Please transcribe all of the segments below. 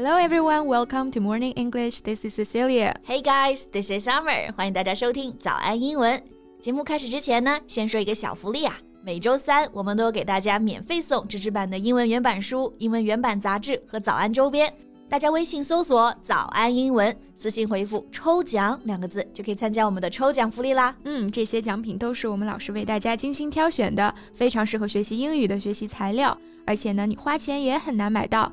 Hello everyone, welcome to Morning English. This is Cecilia. Hey guys, this is Summer. 欢迎大家收听早安英文。节目开始之前呢，先说一个小福利啊。每周三我们都给大家免费送纸质版的英文原版书、英文原版杂志和早安周边。大家微信搜索“早安英文”，私信回复“抽奖”两个字，就可以参加我们的抽奖福利啦。嗯，这些奖品都是我们老师为大家精心挑选的，非常适合学习英语的学习材料。而且呢，你花钱也很难买到。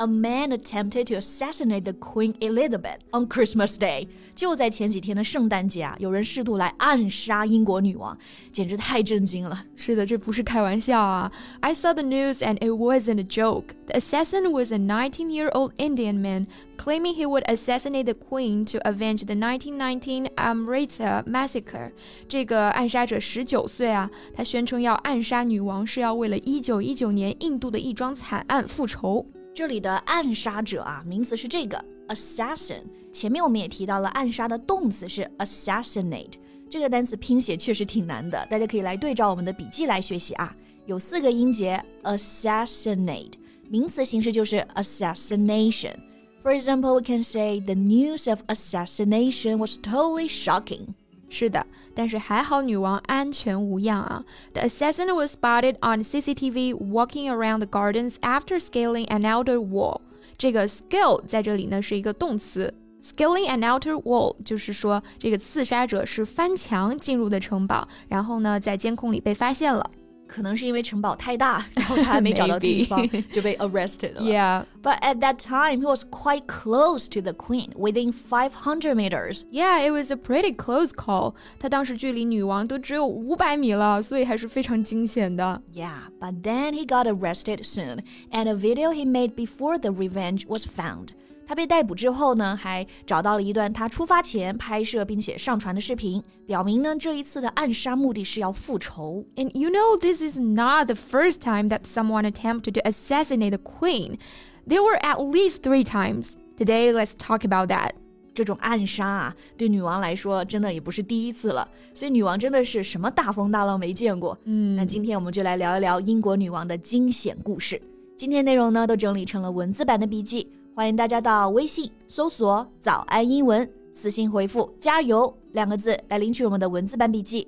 a man attempted to assassinate the Queen Elizabeth on Christmas Day。就在前几天的圣诞节啊，有人试图来暗杀英国女王，简直太震惊了。是的，这不是开玩笑啊！I saw the news and it wasn't a joke. The assassin was a 19-year-old Indian man claiming he would assassinate the queen to avenge the 1919 Amritsar massacre. 这个暗杀者十九岁啊，他宣称要暗杀女王是要为了1919年印度的一桩惨案复仇。 这里的暗杀者啊，名词是这个 assassin。前面我们也提到了，暗杀的动词是 assassinate。这个单词拼写确实挺难的，大家可以来对照我们的笔记来学习啊。有四个音节，assassinate。名词形式就是 assassination。For example, we can say the news of assassination was totally shocking. 是的，但是还好女王安全无恙啊。The assassin was spotted on CCTV walking around the gardens after scaling an outer wall。这个 scale 在这里呢是一个动词，scaling an outer wall 就是说这个刺杀者是翻墙进入的城堡，然后呢在监控里被发现了。可能是因为城堡太大，然后他还没找到地方就被 arrested 了。Yeah, but at that time he was quite close to the queen, within 500 meters. Yeah, it was a pretty close call. 他当时距离女王都只有五百米了，所以还是非常惊险的。Yeah, but then he got arrested soon, and a video he made before the revenge was found. 他被逮捕之后呢，还找到了一段他出发前拍摄并且上传的视频，表明呢这一次的暗杀目的是要复仇。And you know this is not the first time that someone attempted to assassinate the queen. There were at least three times. Today, let's talk about that. 这种暗杀啊，对女王来说真的也不是第一次了，所以女王真的是什么大风大浪没见过。嗯，那今天我们就来聊一聊英国女王的惊险故事。今天内容呢都整理成了文字版的笔记。欢迎大家到微信搜索“早安英文”，私信回复“加油”两个字来领取我们的文字版笔记。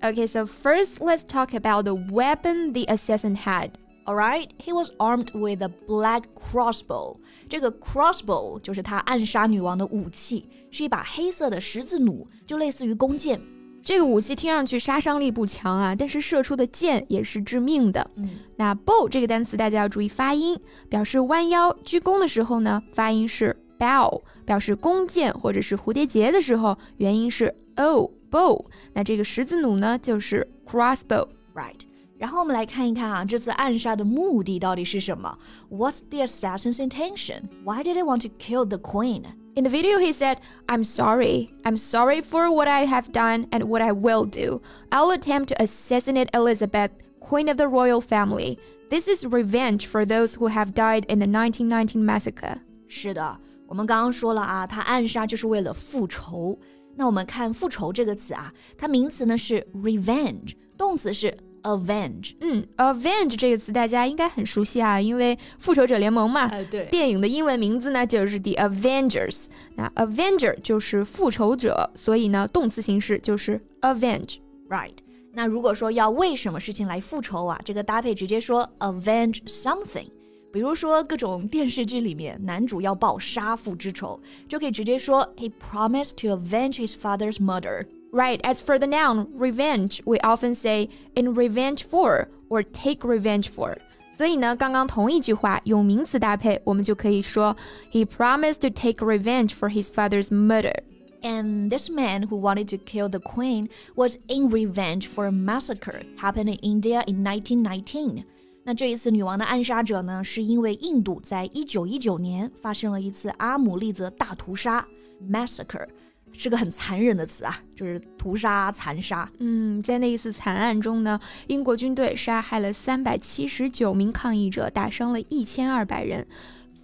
Okay, so first let's talk about the weapon the assassin had. Alright, he was armed with a black crossbow. 这个 crossbow 就是他暗杀女王的武器，是一把黑色的十字弩，就类似于弓箭。这个武器听上去杀伤力不强啊，但是射出的箭也是致命的。嗯，那 bow 这个单词大家要注意发音，表示弯腰鞠躬的时候呢，发音是 bow；表示弓箭或者是蝴蝶结的时候，元音是 o bow。那这个十字弩呢，就是 crossbow，right？然后我们来看一看啊，这次暗杀的目的到底是什么？What's the assassin's intention? Why did he want to kill the queen? In the video, he said, I'm sorry. I'm sorry for what I have done and what I will do. I'll attempt to assassinate Elizabeth, Queen of the royal family. This is revenge for those who have died in the 1919 massacre. 是的，我们刚刚说了啊，他暗杀就是为了复仇。那我们看“复仇”这个词啊，它名词呢是 revenge，动词是 avenge，嗯，avenge 这个词大家应该很熟悉啊，因为复仇者联盟嘛，呃、对，电影的英文名字呢就是 The Avengers。那 Avenger 就是复仇者，所以呢，动词形式就是 avenge，right？那如果说要为什么事情来复仇啊，这个搭配直接说 avenge something。比如说各种电视剧里面，男主要报杀父之仇，就可以直接说 He promised to avenge his father's murder。Right. As for the noun revenge, we often say in revenge for or take revenge for. 所以呢，刚刚同一句话用名词搭配，我们就可以说 He promised to take revenge for his father's murder. And this man who wanted to kill the queen was in revenge for a massacre happened in India in 1919. 那这一次女王的暗杀者呢，是因为印度在一九一九年发生了一次阿姆利则大屠杀 （massacre）。 是个很残忍的词啊，就是屠杀、残杀。嗯，在那一次惨案中呢，英国军队杀害了三百七十九名抗议者，打伤了一千二百人。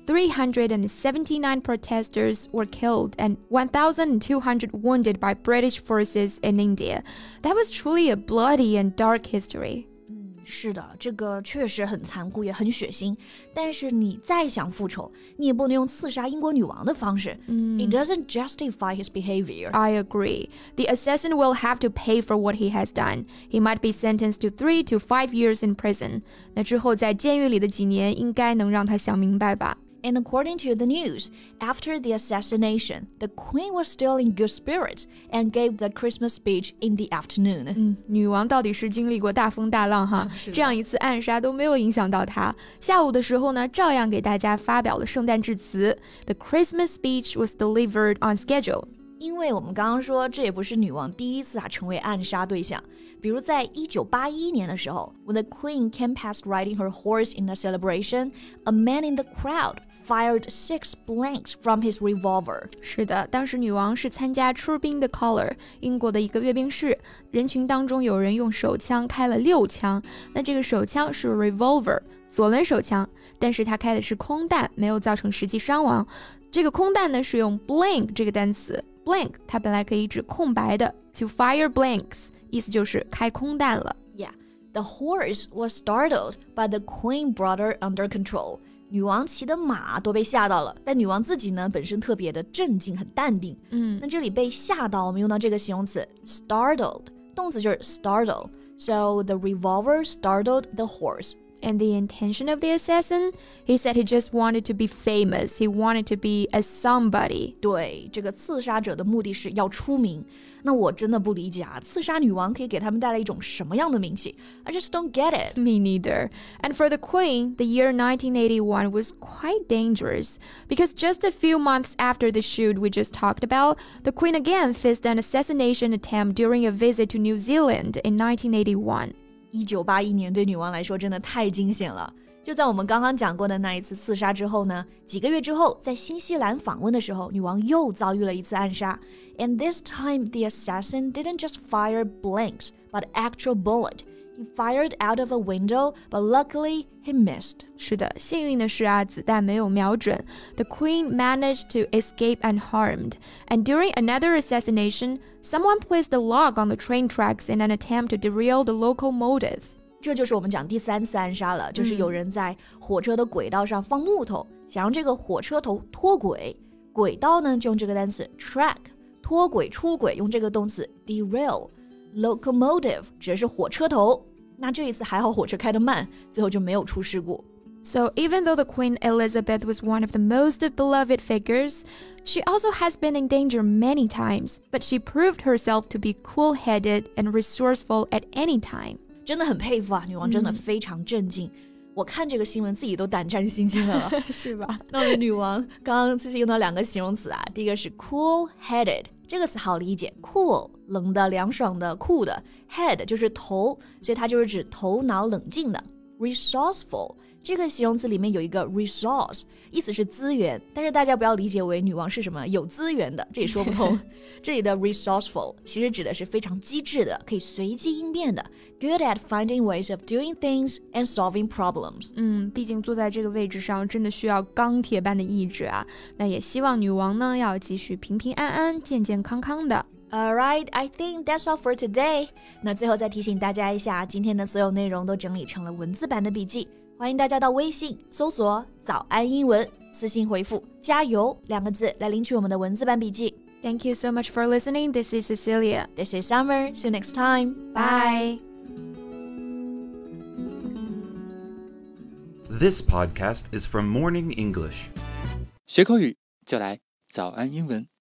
Three hundred and seventy-nine protesters were killed and one thousand two hundred wounded by British forces in India. That was truly a bloody and dark history. 是的，这个确实很残酷，也很血腥。但是你再想复仇，你也不能用刺杀英国女王的方式。嗯，It doesn't justify his behavior. I agree. The assassin will have to pay for what he has done. He might be sentenced to three to five years in prison. 那之后在监狱里的几年，应该能让他想明白吧。And according to the news, after the assassination, the queen was still in good spirits and gave the Christmas speech in the afternoon. 嗯，女王到底是经历过大风大浪哈，这样一次暗杀都没有影响到她。下午的时候呢，照样给大家发表了圣诞致辞。The Christmas speech was delivered on schedule. 因为我们刚刚说，这也不是女王第一次啊成为暗杀对象。比如在一九八一年的时候，When the Queen came past riding her horse in a celebration, a man in the crowd fired six blanks from his revolver。是的，当时女王是参加出兵的 Color，英国的一个阅兵式，人群当中有人用手枪开了六枪。那这个手枪是 revolver，左轮手枪，但是他开的是空弹，没有造成实际伤亡。这个空弹呢是用 blank 这个单词。blank 它本来可以指空白的，to fire blanks 意思就是开空弹了。Yeah, the horse was startled, but the queen brought her under control. 女王骑的马都被吓到了，但女王自己呢，本身特别的镇静，很淡定。嗯，那这里被吓到，我们用到这个形容词 startled，动词就是 startle。So the revolver startled the horse. And the intention of the assassin? He said he just wanted to be famous. He wanted to be a somebody. 对，这个刺杀者的目的是要出名。那我真的不理解啊，刺杀女王可以给他们带来一种什么样的名气？I just don't get it. Me neither. And for the Queen, the year 1981 was quite dangerous because just a few months after the shoot we just talked about, the Queen again faced an assassination attempt during a visit to New Zealand in 1981. 一九八一年对女王来说真的太惊险了。就在我们刚刚讲过的那一次刺杀之后呢，几个月之后，在新西兰访问的时候，女王又遭遇了一次暗杀。And this time, the assassin didn't just fire blanks, but actual bullet. He fired out of a window, but luckily he missed. 是的，幸运的是啊，子弹没有瞄准。The queen managed to escape unharmed. And during another assassination, someone placed a log on the train tracks in an attempt to derail the locomotive. 这就是我们讲第三次暗杀了，就是有人在火车的轨道上放木头，想让这个火车头脱轨。轨道呢，就用这个单词 track，脱轨、出轨，用这个动词 derail。locomotive 指的是火车头。 那这一次还好火车开得慢，最后就没有出事故。So even though the Queen Elizabeth was one of the most beloved figures, she also has been in danger many times, but she proved herself to be cool-headed and resourceful at any time. 真的很佩服啊，女王真的非常镇静。嗯我看这个新闻自己都胆战心惊了，是吧？那我们女王刚刚其实用到两个形容词啊，第一个是 cool-headed， 这个词好理解，cool 冷的、凉爽的、酷的，head 就是头，所以它就是指头脑冷静的。，resourceful。这个形容词里面有一个 resource，意思是资源，但是大家不要理解为女王是什么有资源的，这也说不通。这里的 resourceful 其实指的是非常机智的，可以随机应变的，good at finding ways of doing things and solving problems。嗯，毕竟坐在这个位置上，真的需要钢铁般的意志啊。那也希望女王呢要继续平平安安、健健康康的。All right, I think that's all for today。那最后再提醒大家一下，今天的所有内容都整理成了文字版的笔记。欢迎大家到微信搜索“早安英文”，私信回复“加油”两个字来领取我们的文字版笔记。Thank you so much for listening. This is Cecilia. This is Summer. See you next time. Bye. This podcast is from Morning English. 学口语就来早安英文。